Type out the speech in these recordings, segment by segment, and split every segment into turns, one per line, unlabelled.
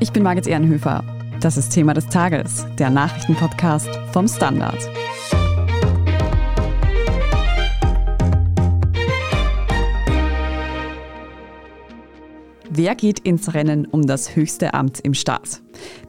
Ich bin Margit Ehrenhöfer. Das ist Thema des Tages, der Nachrichtenpodcast vom Standard. Wer geht ins Rennen um das höchste Amt im Staat?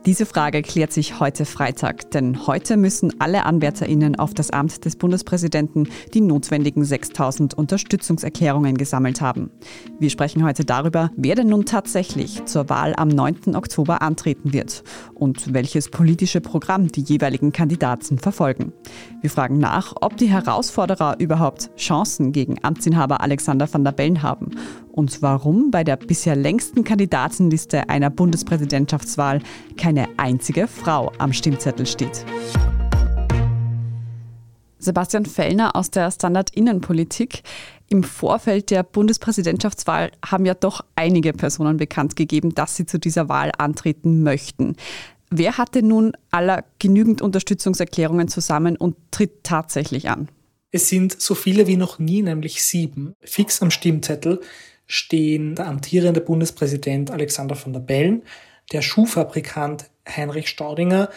Diese Frage klärt sich heute Freitag, denn heute müssen alle AnwärterInnen auf das Amt des Bundespräsidenten die notwendigen 6000 Unterstützungserklärungen gesammelt haben. Wir sprechen heute darüber, wer denn nun tatsächlich zur Wahl am 9. Oktober antreten wird und welches politische Programm die jeweiligen Kandidaten verfolgen. Wir fragen nach, ob die Herausforderer überhaupt Chancen gegen Amtsinhaber Alexander van der Bellen haben und warum bei der bisher längsten Kandidatenliste einer Bundespräsidentschaftswahl keine einzige Frau am Stimmzettel steht. Sebastian Fellner aus der Standard Innenpolitik. Im Vorfeld der Bundespräsidentschaftswahl haben ja doch einige Personen bekannt gegeben, dass sie zu dieser Wahl antreten möchten. Wer hatte nun aller genügend Unterstützungserklärungen zusammen und tritt tatsächlich an?
Es sind so viele wie noch nie, nämlich sieben, fix am Stimmzettel stehen der amtierende Bundespräsident Alexander von der Bellen, der Schuhfabrikant Heinrich Staudinger,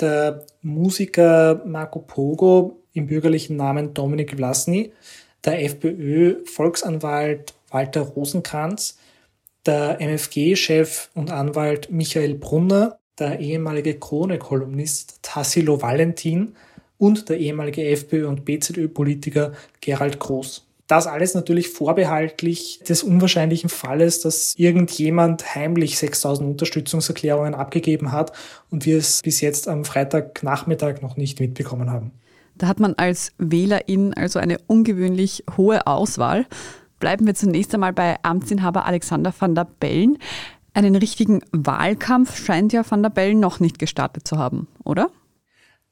der Musiker Marco Pogo im bürgerlichen Namen Dominik Vlasny, der FPÖ-Volksanwalt Walter Rosenkranz, der MFG-Chef und Anwalt Michael Brunner, der ehemalige Krone-Kolumnist Tassilo Valentin und der ehemalige FPÖ- und BZÖ-Politiker Gerald Groß. Das alles natürlich vorbehaltlich des unwahrscheinlichen Falles, dass irgendjemand heimlich 6000 Unterstützungserklärungen abgegeben hat und wir es bis jetzt am Freitagnachmittag noch nicht mitbekommen haben.
Da hat man als Wählerin also eine ungewöhnlich hohe Auswahl. Bleiben wir zunächst einmal bei Amtsinhaber Alexander van der Bellen. Einen richtigen Wahlkampf scheint ja van der Bellen noch nicht gestartet zu haben, oder?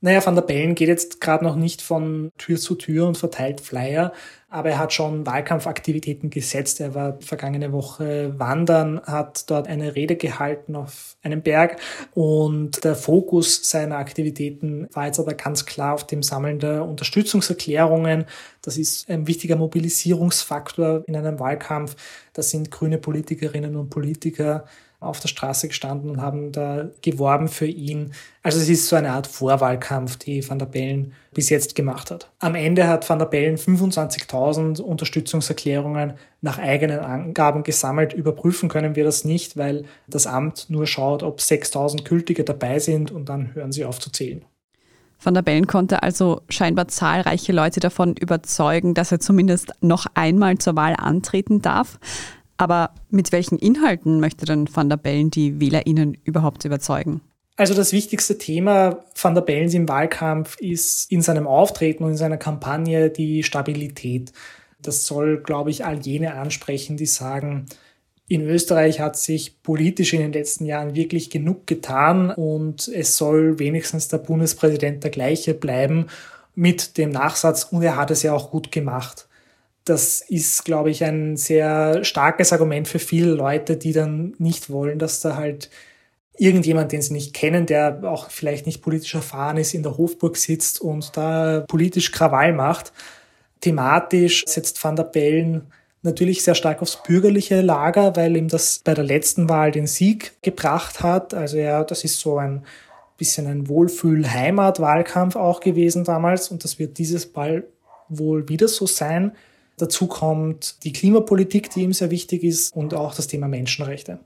Naja, Van der Bellen geht jetzt gerade noch nicht von Tür zu Tür und verteilt Flyer, aber er hat schon Wahlkampfaktivitäten gesetzt. Er war vergangene Woche wandern, hat dort eine Rede gehalten auf einem Berg und der Fokus seiner Aktivitäten war jetzt aber ganz klar auf dem Sammeln der Unterstützungserklärungen. Das ist ein wichtiger Mobilisierungsfaktor in einem Wahlkampf. Das sind grüne Politikerinnen und Politiker auf der Straße gestanden und haben da geworben für ihn. Also es ist so eine Art Vorwahlkampf, die Van der Bellen bis jetzt gemacht hat. Am Ende hat Van der Bellen 25.000 Unterstützungserklärungen nach eigenen Angaben gesammelt. Überprüfen können wir das nicht, weil das Amt nur schaut, ob 6.000 Gültige dabei sind und dann hören sie auf zu zählen.
Van der Bellen konnte also scheinbar zahlreiche Leute davon überzeugen, dass er zumindest noch einmal zur Wahl antreten darf. Aber mit welchen Inhalten möchte denn Van der Bellen die WählerInnen überhaupt überzeugen?
Also das wichtigste Thema Van der Bellens im Wahlkampf ist in seinem Auftreten und in seiner Kampagne die Stabilität. Das soll, glaube ich, all jene ansprechen, die sagen, in Österreich hat sich politisch in den letzten Jahren wirklich genug getan und es soll wenigstens der Bundespräsident der gleiche bleiben mit dem Nachsatz, und er hat es ja auch gut gemacht das ist, glaube ich, ein sehr starkes Argument für viele Leute, die dann nicht wollen, dass da halt irgendjemand, den sie nicht kennen, der auch vielleicht nicht politisch erfahren ist, in der Hofburg sitzt und da politisch Krawall macht. Thematisch setzt Van der Bellen natürlich sehr stark aufs bürgerliche Lager, weil ihm das bei der letzten Wahl den Sieg gebracht hat. Also ja, das ist so ein bisschen ein Wohlfühl-Heimat-Wahlkampf auch gewesen damals und das wird dieses Mal wohl wieder so sein. Dazu kommt die Klimapolitik, die ihm sehr wichtig ist und auch das Thema Menschenrechte.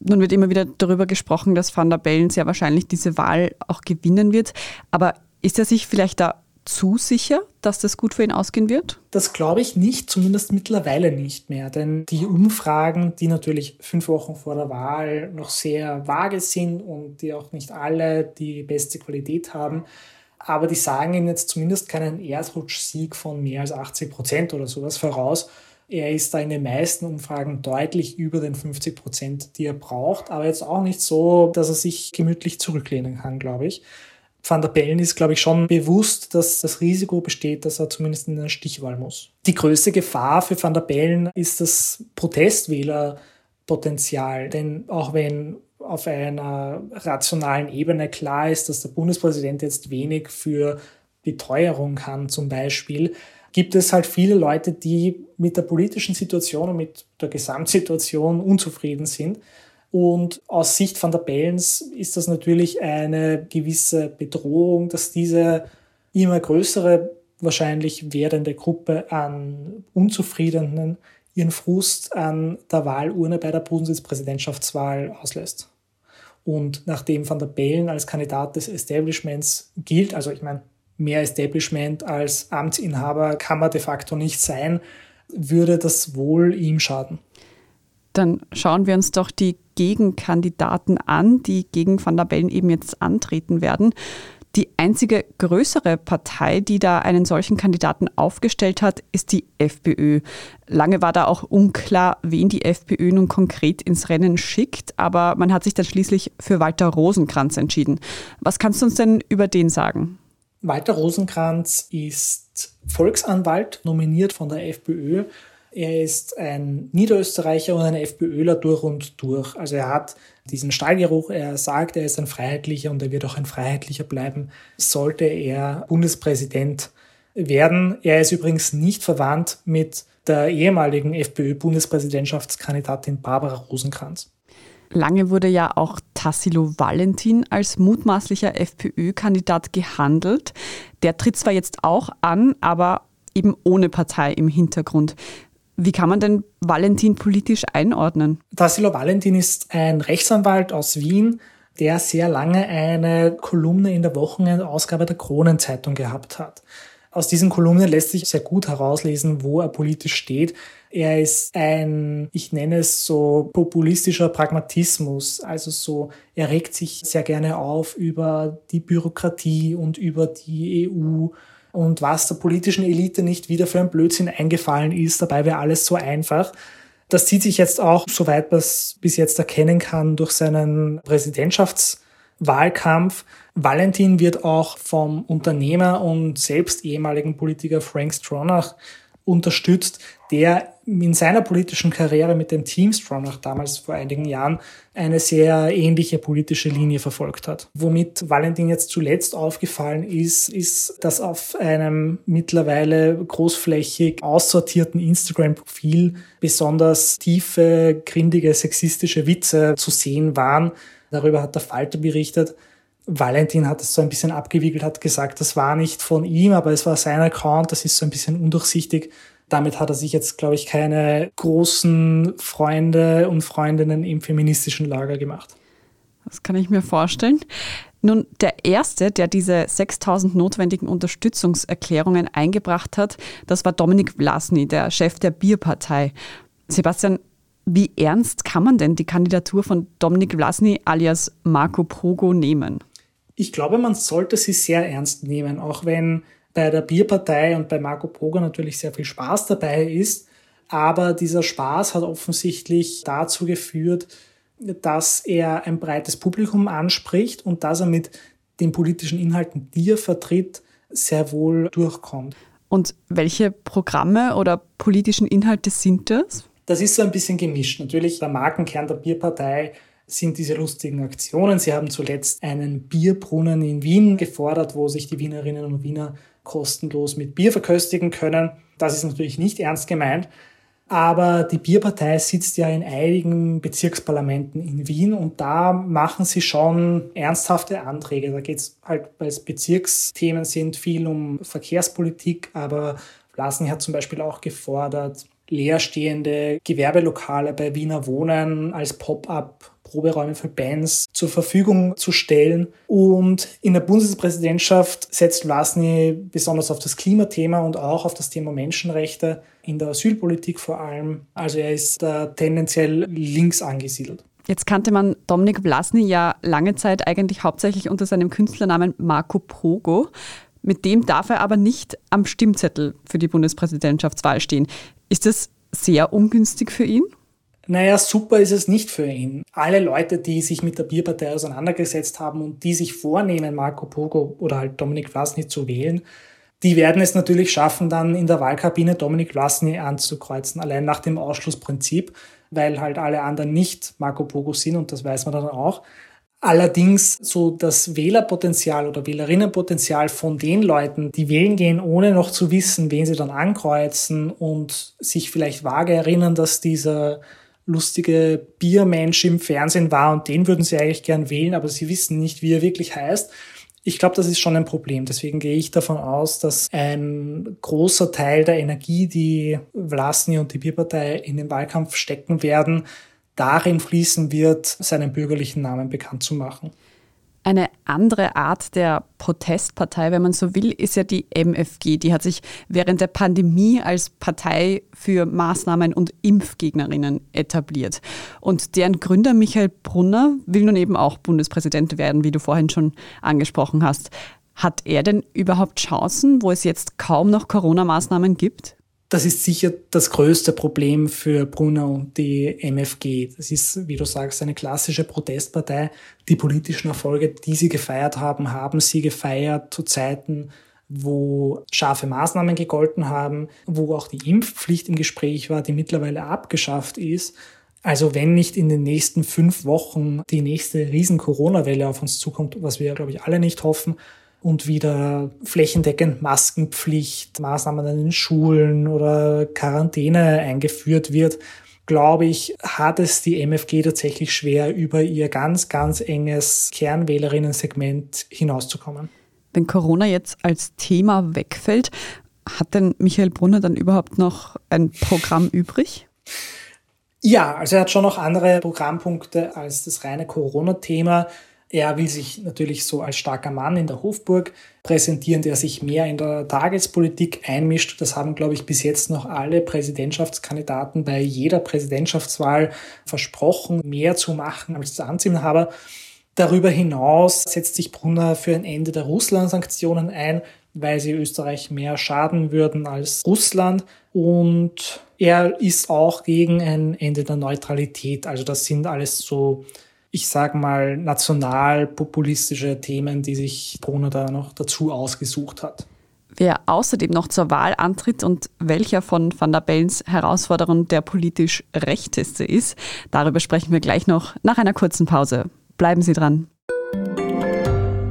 Nun wird immer wieder darüber gesprochen, dass Van der Bellen sehr wahrscheinlich diese Wahl auch gewinnen wird. Aber ist er sich vielleicht da zu sicher, dass das gut für ihn ausgehen wird?
Das glaube ich nicht, zumindest mittlerweile nicht mehr. Denn die Umfragen, die natürlich fünf Wochen vor der Wahl noch sehr vage sind und die auch nicht alle die beste Qualität haben, aber die sagen ihm jetzt zumindest keinen Erdrutschsieg von mehr als 80 Prozent oder sowas voraus. Er ist da in den meisten Umfragen deutlich über den 50 Prozent, die er braucht, aber jetzt auch nicht so, dass er sich gemütlich zurücklehnen kann, glaube ich. Van der Bellen ist, glaube ich, schon bewusst, dass das Risiko besteht, dass er zumindest in eine Stichwahl muss. Die größte Gefahr für Van der Bellen ist das Protestwählerpotenzial, denn auch wenn auf einer rationalen Ebene klar ist, dass der Bundespräsident jetzt wenig für Beteuerung kann zum Beispiel, gibt es halt viele Leute, die mit der politischen Situation und mit der Gesamtsituation unzufrieden sind. Und aus Sicht von der Bellens ist das natürlich eine gewisse Bedrohung, dass diese immer größere, wahrscheinlich werdende Gruppe an Unzufriedenen ihren Frust an der Wahlurne bei der Bundespräsidentschaftswahl auslässt. Und nachdem Van der Bellen als Kandidat des Establishments gilt, also ich meine, mehr Establishment als Amtsinhaber kann man de facto nicht sein, würde das wohl ihm schaden.
Dann schauen wir uns doch die Gegenkandidaten an, die gegen Van der Bellen eben jetzt antreten werden. Die einzige größere Partei, die da einen solchen Kandidaten aufgestellt hat, ist die FPÖ. Lange war da auch unklar, wen die FPÖ nun konkret ins Rennen schickt, aber man hat sich dann schließlich für Walter Rosenkranz entschieden. Was kannst du uns denn über den sagen?
Walter Rosenkranz ist Volksanwalt, nominiert von der FPÖ. Er ist ein Niederösterreicher und ein FPÖler durch und durch. Also er hat diesen Stallgeruch. Er sagt, er ist ein Freiheitlicher und er wird auch ein Freiheitlicher bleiben, sollte er Bundespräsident werden. Er ist übrigens nicht verwandt mit der ehemaligen FPÖ-Bundespräsidentschaftskandidatin Barbara Rosenkranz.
Lange wurde ja auch Tassilo Valentin als mutmaßlicher FPÖ-Kandidat gehandelt. Der tritt zwar jetzt auch an, aber eben ohne Partei im Hintergrund. Wie kann man denn Valentin politisch einordnen?
Tassilo Valentin ist ein Rechtsanwalt aus Wien, der sehr lange eine Kolumne in der Wochenendausgabe der Kronenzeitung gehabt hat. Aus diesen Kolumnen lässt sich sehr gut herauslesen, wo er politisch steht. Er ist ein, ich nenne es so populistischer Pragmatismus. Also so, er regt sich sehr gerne auf über die Bürokratie und über die EU und was der politischen Elite nicht wieder für ein Blödsinn eingefallen ist. Dabei wäre alles so einfach. Das zieht sich jetzt auch, soweit man es bis jetzt erkennen kann, durch seinen Präsidentschaftswahlkampf. Valentin wird auch vom Unternehmer und selbst ehemaligen Politiker Frank Stronach unterstützt, der in seiner politischen Karriere mit dem Team Stronach damals vor einigen Jahren eine sehr ähnliche politische Linie verfolgt hat. Womit Valentin jetzt zuletzt aufgefallen ist, ist, dass auf einem mittlerweile großflächig aussortierten Instagram-Profil besonders tiefe, grindige, sexistische Witze zu sehen waren. Darüber hat der Falter berichtet. Valentin hat es so ein bisschen abgewickelt, hat gesagt, das war nicht von ihm, aber es war sein Account, das ist so ein bisschen undurchsichtig. Damit hat er sich jetzt, glaube ich, keine großen Freunde und Freundinnen im feministischen Lager gemacht.
Das kann ich mir vorstellen. Nun, der erste, der diese 6000 notwendigen Unterstützungserklärungen eingebracht hat, das war Dominik Vlasny, der Chef der Bierpartei. Sebastian, wie ernst kann man denn die Kandidatur von Dominik Vlasny alias Marco Pogo nehmen?
Ich glaube, man sollte sie sehr ernst nehmen, auch wenn bei der Bierpartei und bei Marco Pogo natürlich sehr viel Spaß dabei ist. Aber dieser Spaß hat offensichtlich dazu geführt, dass er ein breites Publikum anspricht und dass er mit den politischen Inhalten, die er vertritt, sehr wohl durchkommt.
Und welche Programme oder politischen Inhalte sind das?
Das ist so ein bisschen gemischt. Natürlich, der Markenkern der Bierpartei sind diese lustigen Aktionen. Sie haben zuletzt einen Bierbrunnen in Wien gefordert, wo sich die Wienerinnen und Wiener kostenlos mit Bier verköstigen können. Das ist natürlich nicht ernst gemeint. Aber die Bierpartei sitzt ja in einigen Bezirksparlamenten in Wien und da machen sie schon ernsthafte Anträge. Da geht es halt, weil es Bezirksthemen sind, viel um Verkehrspolitik, aber Blasny hat zum Beispiel auch gefordert, leerstehende Gewerbelokale bei Wiener Wohnen als Pop-up Proberäume für Bands zur Verfügung zu stellen. Und in der Bundespräsidentschaft setzt Vlasny besonders auf das Klimathema und auch auf das Thema Menschenrechte, in der Asylpolitik vor allem. Also er ist da tendenziell links angesiedelt.
Jetzt kannte man Dominik Vlasny ja lange Zeit eigentlich hauptsächlich unter seinem Künstlernamen Marco Pogo. Mit dem darf er aber nicht am Stimmzettel für die Bundespräsidentschaftswahl stehen. Ist das sehr ungünstig für ihn?
Naja, super ist es nicht für ihn. Alle Leute, die sich mit der Bierpartei auseinandergesetzt haben und die sich vornehmen, Marco Pogo oder halt Dominik Vlasny zu wählen, die werden es natürlich schaffen, dann in der Wahlkabine Dominik Vlasny anzukreuzen, allein nach dem Ausschlussprinzip, weil halt alle anderen nicht Marco Pogo sind und das weiß man dann auch. Allerdings so das Wählerpotenzial oder Wählerinnenpotenzial von den Leuten, die wählen gehen, ohne noch zu wissen, wen sie dann ankreuzen und sich vielleicht vage erinnern, dass dieser lustige Biermensch im Fernsehen war und den würden sie eigentlich gern wählen, aber sie wissen nicht, wie er wirklich heißt. Ich glaube, das ist schon ein Problem. Deswegen gehe ich davon aus, dass ein großer Teil der Energie, die Vlasny und die Bierpartei in den Wahlkampf stecken werden, darin fließen wird, seinen bürgerlichen Namen bekannt zu machen.
Eine andere Art der Protestpartei, wenn man so will, ist ja die MFG. Die hat sich während der Pandemie als Partei für Maßnahmen und Impfgegnerinnen etabliert. Und deren Gründer Michael Brunner will nun eben auch Bundespräsident werden, wie du vorhin schon angesprochen hast. Hat er denn überhaupt Chancen, wo es jetzt kaum noch Corona-Maßnahmen gibt?
Das ist sicher das größte Problem für Brunner und die MFG. Das ist, wie du sagst, eine klassische Protestpartei. Die politischen Erfolge, die sie gefeiert haben, haben sie gefeiert zu Zeiten, wo scharfe Maßnahmen gegolten haben, wo auch die Impfpflicht im Gespräch war, die mittlerweile abgeschafft ist. Also wenn nicht in den nächsten fünf Wochen die nächste riesen Corona-Welle auf uns zukommt, was wir, glaube ich, alle nicht hoffen, und wieder flächendeckend Maskenpflicht, Maßnahmen in den Schulen oder Quarantäne eingeführt wird, glaube ich, hat es die MFG tatsächlich schwer, über ihr ganz, ganz enges Kernwählerinnen-Segment hinauszukommen.
Wenn Corona jetzt als Thema wegfällt, hat denn Michael Brunner dann überhaupt noch ein Programm übrig?
Ja, also er hat schon noch andere Programmpunkte als das reine Corona-Thema. Er will sich natürlich so als starker Mann in der Hofburg präsentieren, der sich mehr in der Tagespolitik einmischt. Das haben, glaube ich, bis jetzt noch alle Präsidentschaftskandidaten bei jeder Präsidentschaftswahl versprochen, mehr zu machen als der Amtsinhaber. Darüber hinaus setzt sich Brunner für ein Ende der Russland-Sanktionen ein, weil sie Österreich mehr schaden würden als Russland. Und er ist auch gegen ein Ende der Neutralität. Also das sind alles so ich sage mal, nationalpopulistische Themen, die sich Brunner da noch dazu ausgesucht hat.
Wer außerdem noch zur Wahl antritt und welcher von Van der Bellens Herausforderern der politisch rechteste ist, darüber sprechen wir gleich noch nach einer kurzen Pause. Bleiben Sie dran.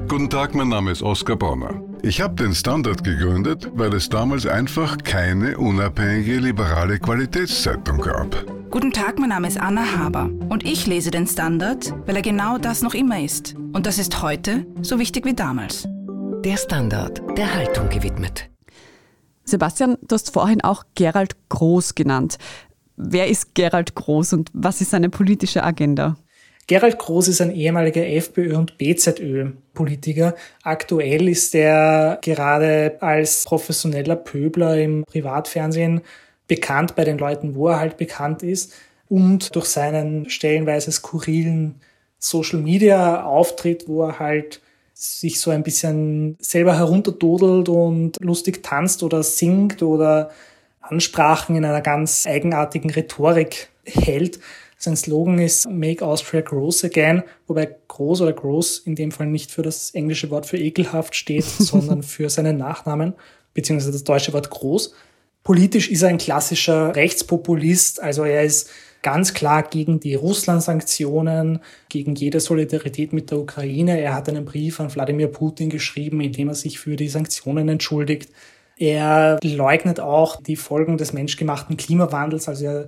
Guten Tag, mein Name ist Oskar Bonner. Ich habe den Standard gegründet, weil es damals einfach keine unabhängige liberale Qualitätszeitung gab.
Guten Tag, mein Name ist Anna Haber und ich lese den Standard, weil er genau das noch immer ist. Und das ist heute so wichtig wie damals.
Der Standard, der Haltung gewidmet.
Sebastian, du hast vorhin auch Gerald Groß genannt. Wer ist Gerald Groß und was ist seine politische Agenda?
Gerald Groß ist ein ehemaliger FPÖ- und BZÖ-Politiker. Aktuell ist er gerade als professioneller Pöbler im Privatfernsehen bekannt bei den Leuten, wo er halt bekannt ist und durch seinen stellenweise skurrilen Social-Media-Auftritt, wo er halt sich so ein bisschen selber herunterdodelt und lustig tanzt oder singt oder Ansprachen in einer ganz eigenartigen Rhetorik hält, sein Slogan ist Make Austria Gross Again, wobei groß oder groß in dem Fall nicht für das englische Wort für ekelhaft steht, sondern für seinen Nachnamen, beziehungsweise das deutsche Wort groß. Politisch ist er ein klassischer Rechtspopulist, also er ist ganz klar gegen die Russland-Sanktionen, gegen jede Solidarität mit der Ukraine. Er hat einen Brief an Wladimir Putin geschrieben, in dem er sich für die Sanktionen entschuldigt. Er leugnet auch die Folgen des menschgemachten Klimawandels, also er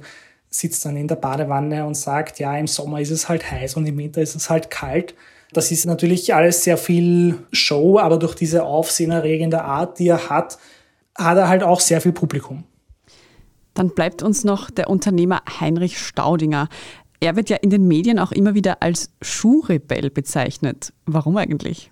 sitzt dann in der Badewanne und sagt, ja, im Sommer ist es halt heiß und im Winter ist es halt kalt. Das ist natürlich alles sehr viel Show, aber durch diese aufsehenerregende Art, die er hat, hat er halt auch sehr viel Publikum.
Dann bleibt uns noch der Unternehmer Heinrich Staudinger. Er wird ja in den Medien auch immer wieder als Schuhrebell bezeichnet. Warum eigentlich?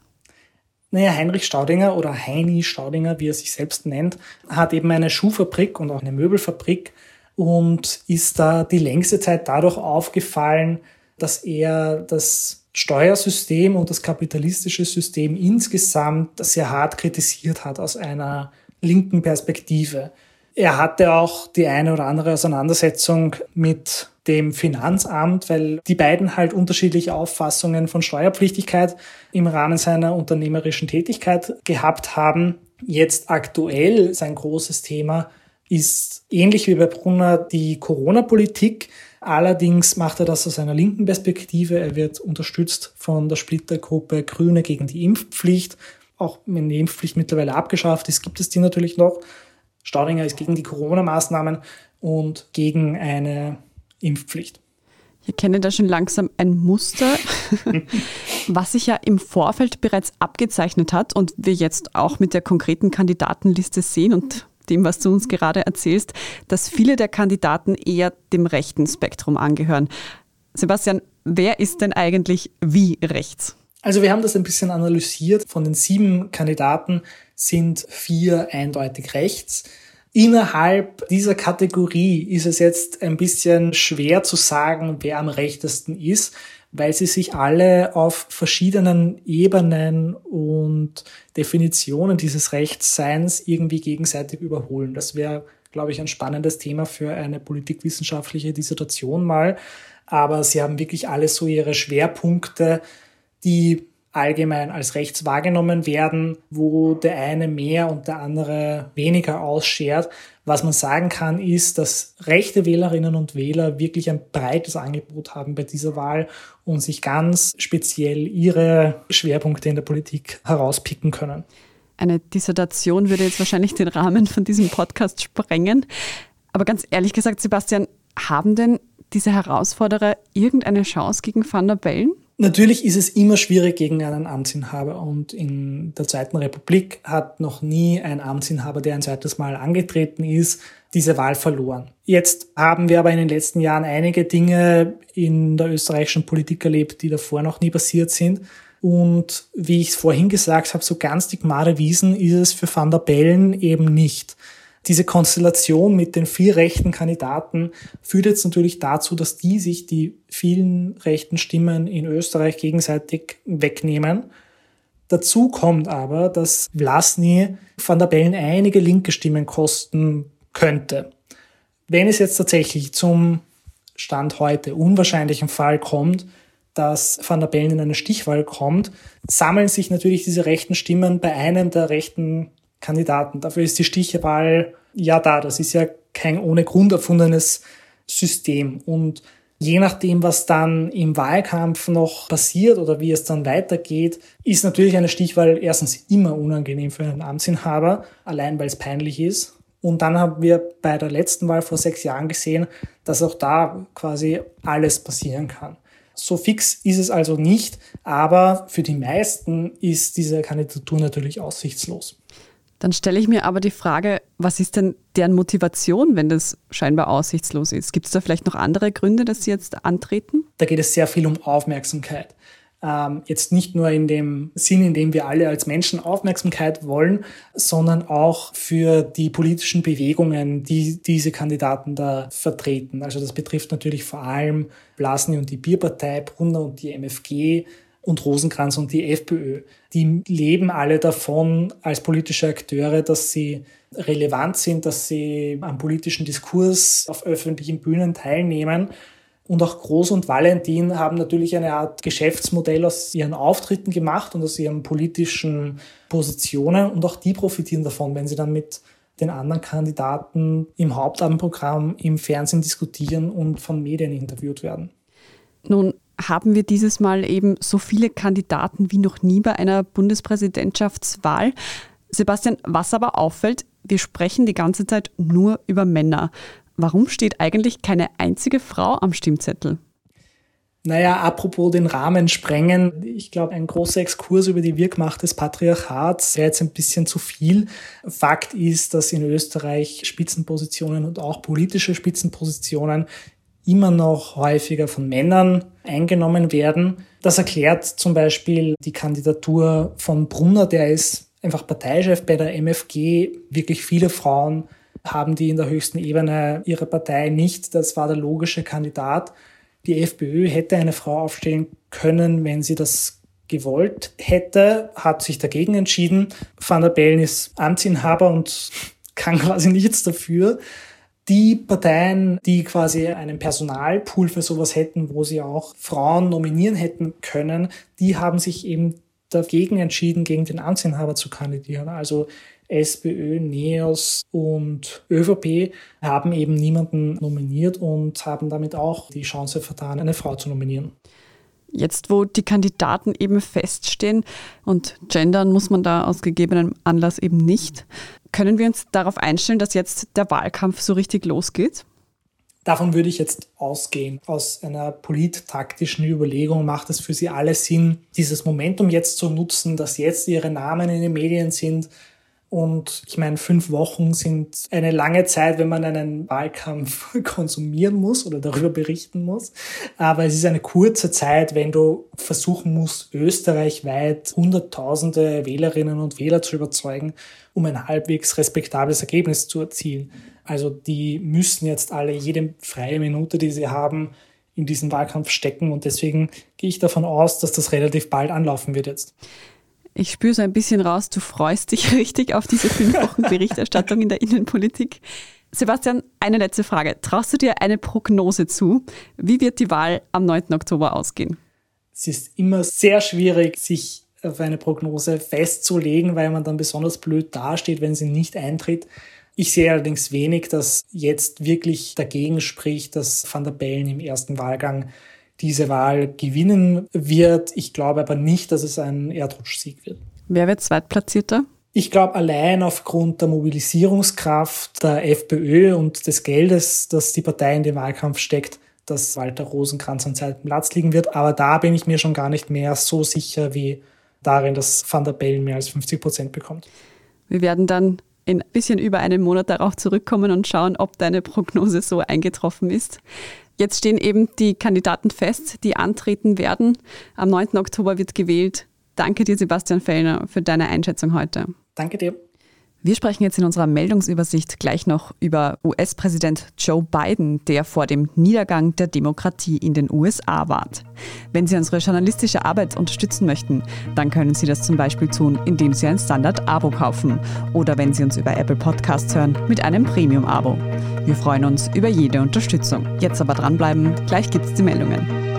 Naja, Heinrich Staudinger oder Heini Staudinger, wie er sich selbst nennt, hat eben eine Schuhfabrik und auch eine Möbelfabrik und ist da die längste Zeit dadurch aufgefallen, dass er das Steuersystem und das kapitalistische System insgesamt sehr hart kritisiert hat aus einer linken Perspektive. Er hatte auch die eine oder andere Auseinandersetzung mit dem Finanzamt, weil die beiden halt unterschiedliche Auffassungen von Steuerpflichtigkeit im Rahmen seiner unternehmerischen Tätigkeit gehabt haben. Jetzt aktuell sein großes Thema ist ähnlich wie bei Brunner die Corona-Politik. Allerdings macht er das aus einer linken Perspektive. Er wird unterstützt von der Splittergruppe Grüne gegen die Impfpflicht. Auch wenn die Impfpflicht mittlerweile abgeschafft ist, gibt es die natürlich noch. Staudinger ist gegen die Corona-Maßnahmen und gegen eine Impfpflicht.
Ich kenne da schon langsam ein Muster, was sich ja im Vorfeld bereits abgezeichnet hat und wir jetzt auch mit der konkreten Kandidatenliste sehen und dem, was du uns gerade erzählst, dass viele der Kandidaten eher dem rechten Spektrum angehören. Sebastian, wer ist denn eigentlich wie rechts?
Also wir haben das ein bisschen analysiert. Von den sieben Kandidaten sind vier eindeutig rechts. Innerhalb dieser Kategorie ist es jetzt ein bisschen schwer zu sagen, wer am rechtesten ist, weil sie sich alle auf verschiedenen Ebenen und Definitionen dieses Rechtsseins irgendwie gegenseitig überholen. Das wäre, glaube ich, ein spannendes Thema für eine politikwissenschaftliche Dissertation mal. Aber sie haben wirklich alle so ihre Schwerpunkte, die allgemein als rechts wahrgenommen werden, wo der eine mehr und der andere weniger ausschert. Was man sagen kann, ist, dass rechte Wählerinnen und Wähler wirklich ein breites Angebot haben bei dieser Wahl und sich ganz speziell ihre Schwerpunkte in der Politik herauspicken können.
Eine Dissertation würde jetzt wahrscheinlich den Rahmen von diesem Podcast sprengen. Aber ganz ehrlich gesagt, Sebastian, haben denn diese Herausforderer irgendeine Chance gegen Van der Bellen?
Natürlich ist es immer schwierig gegen einen Amtsinhaber und in der Zweiten Republik hat noch nie ein Amtsinhaber, der ein zweites Mal angetreten ist, diese Wahl verloren. Jetzt haben wir aber in den letzten Jahren einige Dinge in der österreichischen Politik erlebt, die davor noch nie passiert sind. Und wie ich es vorhin gesagt habe, so ganz die Gmade Wiesen ist es für Van der Bellen eben nicht. Diese Konstellation mit den vier rechten Kandidaten führt jetzt natürlich dazu, dass die sich die vielen rechten Stimmen in Österreich gegenseitig wegnehmen. Dazu kommt aber, dass Vlasny van der Bellen einige linke Stimmen kosten könnte. Wenn es jetzt tatsächlich zum Stand heute unwahrscheinlichen Fall kommt, dass Van der Bellen in eine Stichwahl kommt, sammeln sich natürlich diese rechten Stimmen bei einem der rechten Kandidaten. Dafür ist die Stichwahl ja da. Das ist ja kein ohne Grund erfundenes System. Und je nachdem, was dann im Wahlkampf noch passiert oder wie es dann weitergeht, ist natürlich eine Stichwahl erstens immer unangenehm für einen Amtsinhaber, allein weil es peinlich ist. Und dann haben wir bei der letzten Wahl vor sechs Jahren gesehen, dass auch da quasi alles passieren kann. So fix ist es also nicht, aber für die meisten ist diese Kandidatur natürlich aussichtslos.
Dann stelle ich mir aber die Frage, was ist denn deren Motivation, wenn das scheinbar aussichtslos ist? Gibt es da vielleicht noch andere Gründe, dass sie jetzt antreten?
Da geht es sehr viel um Aufmerksamkeit. Ähm, jetzt nicht nur in dem Sinn, in dem wir alle als Menschen Aufmerksamkeit wollen, sondern auch für die politischen Bewegungen, die diese Kandidaten da vertreten. Also das betrifft natürlich vor allem Blasny und die Bierpartei, Brunner und die MFG, und Rosenkranz und die FPÖ. Die leben alle davon als politische Akteure, dass sie relevant sind, dass sie am politischen Diskurs auf öffentlichen Bühnen teilnehmen. Und auch Groß und Valentin haben natürlich eine Art Geschäftsmodell aus ihren Auftritten gemacht und aus ihren politischen Positionen. Und auch die profitieren davon, wenn sie dann mit den anderen Kandidaten im Hauptabendprogramm im Fernsehen diskutieren und von Medien interviewt werden.
Nun haben wir dieses Mal eben so viele Kandidaten wie noch nie bei einer Bundespräsidentschaftswahl. Sebastian, was aber auffällt, wir sprechen die ganze Zeit nur über Männer. Warum steht eigentlich keine einzige Frau am Stimmzettel?
Naja, apropos den Rahmen sprengen, ich glaube, ein großer Exkurs über die Wirkmacht des Patriarchats wäre jetzt ein bisschen zu viel. Fakt ist, dass in Österreich Spitzenpositionen und auch politische Spitzenpositionen immer noch häufiger von Männern eingenommen werden. Das erklärt zum Beispiel die Kandidatur von Brunner, der ist einfach Parteichef bei der MFG. Wirklich viele Frauen haben die in der höchsten Ebene ihrer Partei nicht. Das war der logische Kandidat. Die FPÖ hätte eine Frau aufstellen können, wenn sie das gewollt hätte, hat sich dagegen entschieden. Van der Bellen ist Amtsinhaber und kann quasi nichts dafür die Parteien, die quasi einen Personalpool für sowas hätten, wo sie auch Frauen nominieren hätten können, die haben sich eben dagegen entschieden, gegen den Amtsinhaber zu kandidieren. Also SPÖ, NEOS und ÖVP haben eben niemanden nominiert und haben damit auch die Chance vertan, eine Frau zu nominieren.
Jetzt, wo die Kandidaten eben feststehen und gendern muss man da aus gegebenem Anlass eben nicht, können wir uns darauf einstellen, dass jetzt der Wahlkampf so richtig losgeht?
Davon würde ich jetzt ausgehen. Aus einer polittaktischen Überlegung macht es für sie alle Sinn, dieses Momentum jetzt zu nutzen, dass jetzt ihre Namen in den Medien sind, und ich meine, fünf Wochen sind eine lange Zeit, wenn man einen Wahlkampf konsumieren muss oder darüber berichten muss. Aber es ist eine kurze Zeit, wenn du versuchen musst, österreichweit Hunderttausende Wählerinnen und Wähler zu überzeugen, um ein halbwegs respektables Ergebnis zu erzielen. Also die müssen jetzt alle jede freie Minute, die sie haben, in diesen Wahlkampf stecken. Und deswegen gehe ich davon aus, dass das relativ bald anlaufen wird jetzt.
Ich spüre so ein bisschen raus, du freust dich richtig auf diese fünf Wochen Berichterstattung in der Innenpolitik. Sebastian, eine letzte Frage. Traust du dir eine Prognose zu? Wie wird die Wahl am 9. Oktober ausgehen?
Es ist immer sehr schwierig, sich auf eine Prognose festzulegen, weil man dann besonders blöd dasteht, wenn sie nicht eintritt. Ich sehe allerdings wenig, dass jetzt wirklich dagegen spricht, dass Van der Bellen im ersten Wahlgang diese Wahl gewinnen wird. Ich glaube aber nicht, dass es ein Erdrutschsieg wird.
Wer wird Zweitplatzierter?
Ich glaube, allein aufgrund der Mobilisierungskraft der FPÖ und des Geldes, das die Partei in den Wahlkampf steckt, dass Walter Rosenkranz am zweiten Platz liegen wird. Aber da bin ich mir schon gar nicht mehr so sicher wie darin, dass Van der Bellen mehr als 50 Prozent bekommt.
Wir werden dann in ein bisschen über einem Monat darauf zurückkommen und schauen, ob deine Prognose so eingetroffen ist. Jetzt stehen eben die Kandidaten fest, die antreten werden. Am 9. Oktober wird gewählt. Danke dir, Sebastian Fellner, für deine Einschätzung heute.
Danke dir.
Wir sprechen jetzt in unserer Meldungsübersicht gleich noch über US-Präsident Joe Biden, der vor dem Niedergang der Demokratie in den USA warnt. Wenn Sie unsere journalistische Arbeit unterstützen möchten, dann können Sie das zum Beispiel tun, indem Sie ein Standard-Abo kaufen oder wenn Sie uns über Apple Podcasts hören, mit einem Premium-Abo. Wir freuen uns über jede Unterstützung. Jetzt aber dranbleiben, gleich gibt es die Meldungen.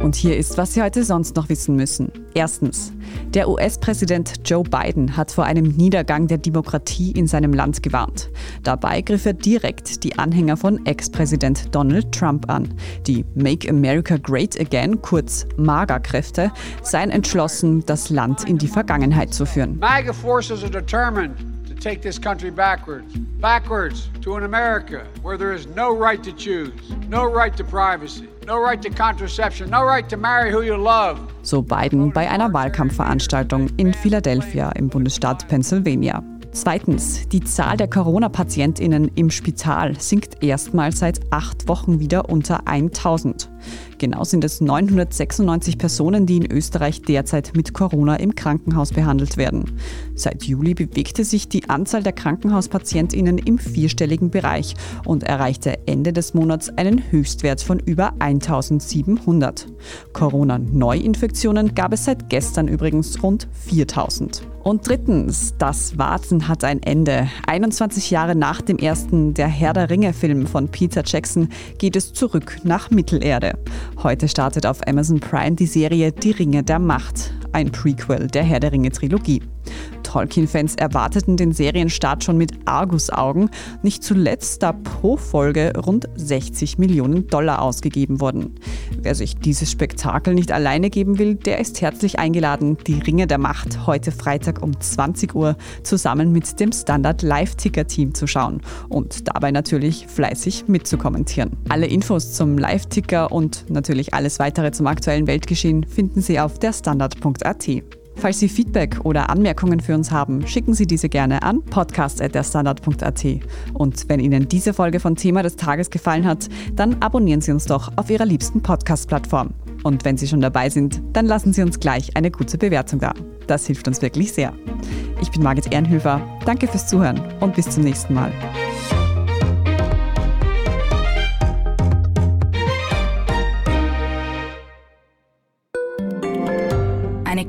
Und hier ist, was Sie heute sonst noch wissen müssen. Erstens. Der US-Präsident Joe Biden hat vor einem Niedergang der Demokratie in seinem Land gewarnt. Dabei griff er direkt die Anhänger von Ex-Präsident Donald Trump an. Die Make America Great Again, kurz MAGA-Kräfte, seien entschlossen, das Land in die Vergangenheit zu führen.
MAGA forces are determined to take this country backwards. Backwards to an America where there is no right to choose, no right to privacy. No right to contraception, no right to marry who you love.
So Biden bei einer Wahlkampfveranstaltung in Philadelphia im Bundesstaat Pennsylvania. Zweitens, die Zahl der Corona-PatientInnen im Spital sinkt erstmals seit acht Wochen wieder unter 1000. Genau sind es 996 Personen, die in Österreich derzeit mit Corona im Krankenhaus behandelt werden. Seit Juli bewegte sich die Anzahl der Krankenhauspatientinnen im vierstelligen Bereich und erreichte Ende des Monats einen Höchstwert von über 1700. Corona-Neuinfektionen gab es seit gestern übrigens rund 4000. Und drittens, das Warten hat ein Ende. 21 Jahre nach dem ersten Der Herr der Ringe-Film von Peter Jackson geht es zurück nach Mittelerde. Heute startet auf Amazon Prime die Serie Die Ringe der Macht, ein Prequel der Herr der Ringe-Trilogie. Tolkien-Fans erwarteten den Serienstart schon mit Argusaugen, nicht zuletzt da pro Folge rund 60 Millionen Dollar ausgegeben wurden. Wer sich dieses Spektakel nicht alleine geben will, der ist herzlich eingeladen, die Ringe der Macht heute Freitag um 20 Uhr zusammen mit dem Standard Live-Ticker-Team zu schauen und dabei natürlich fleißig mitzukommentieren. Alle Infos zum Live-Ticker und natürlich alles weitere zum aktuellen Weltgeschehen finden Sie auf derstandard.at. Falls Sie Feedback oder Anmerkungen für uns haben, schicken Sie diese gerne an podcast.derstandard.at. Und wenn Ihnen diese Folge von Thema des Tages gefallen hat, dann abonnieren Sie uns doch auf Ihrer liebsten Podcast-Plattform. Und wenn Sie schon dabei sind, dann lassen Sie uns gleich eine gute Bewertung da. Das hilft uns wirklich sehr. Ich bin Margit Ehrenhöfer. Danke fürs Zuhören und bis zum nächsten Mal.